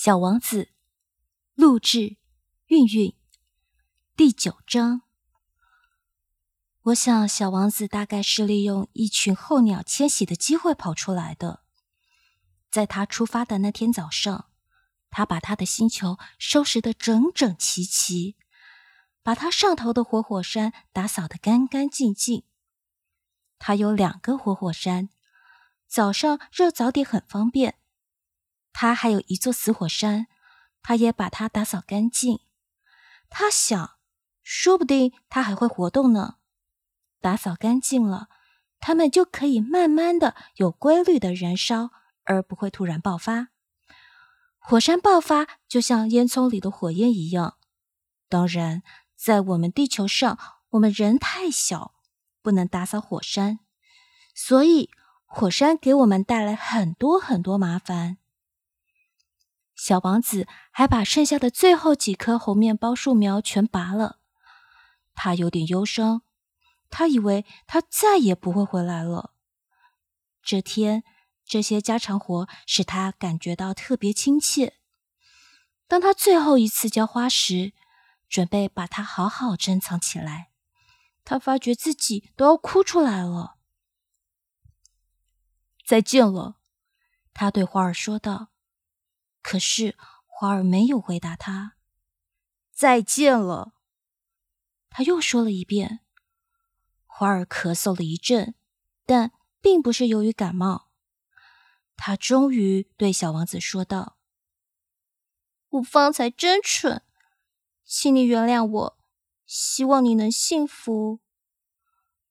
小王子，录制，韵韵，第九章。我想，小王子大概是利用一群候鸟迁徙的机会跑出来的。在他出发的那天早上，他把他的星球收拾得整整齐齐，把他上头的活火山打扫得干干净净。他有两个活火山，早上热早点很方便。他还有一座死火山，他也把它打扫干净。他想，说不定它还会活动呢。打扫干净了，它们就可以慢慢的、有规律的燃烧，而不会突然爆发。火山爆发就像烟囱里的火焰一样。当然，在我们地球上，我们人太小，不能打扫火山，所以火山给我们带来很多很多麻烦。小王子还把剩下的最后几棵红面包树苗全拔了，他有点忧伤。他以为他再也不会回来了。这天，这些家常活使他感觉到特别亲切。当他最后一次浇花时，准备把它好好珍藏起来，他发觉自己都要哭出来了。再见了，他对花儿说道。可是花儿没有回答他。再见了，他又说了一遍。花儿咳嗽了一阵，但并不是由于感冒。他终于对小王子说道：“我方才真蠢，请你原谅我。希望你能幸福。”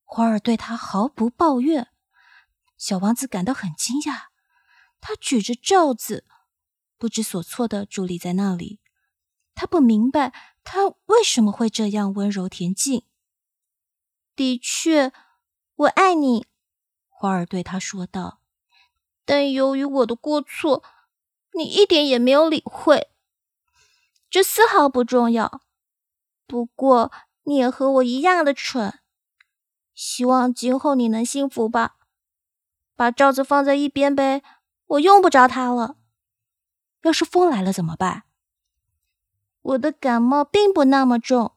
花儿对他毫不抱怨。小王子感到很惊讶，他举着罩子，不知所措的伫立在那里。他不明白他为什么会这样温柔恬静。的确，我爱你，花儿对他说道。但由于我的过错，你一点也没有理会。这丝毫不重要。不过你也和我一样的蠢。希望今后你能幸福吧。把罩子放在一边呗，我用不着它了。要是风来了怎么办？我的感冒并不那么重。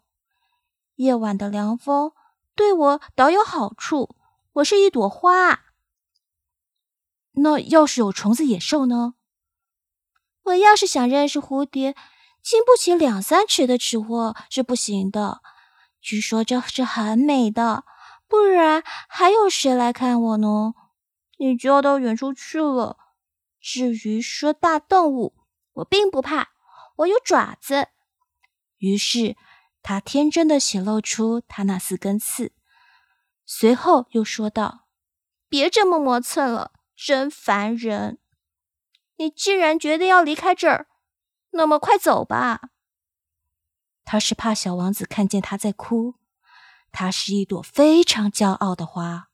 夜晚的凉风。对我倒有好处，我是一朵花。那要是有虫子、野兽呢？我要是想认识蝴蝶，经不起两三尺的尺货是不行的。据说这是很美的，不然还有谁来看我呢？你就要到远处去了。至于说大动物，我并不怕，我有爪子。于是。他天真的显露出他那四根刺，随后又说道：“别这么磨蹭了，真烦人！你既然决定要离开这儿，那么快走吧。”他是怕小王子看见他在哭。他是一朵非常骄傲的花。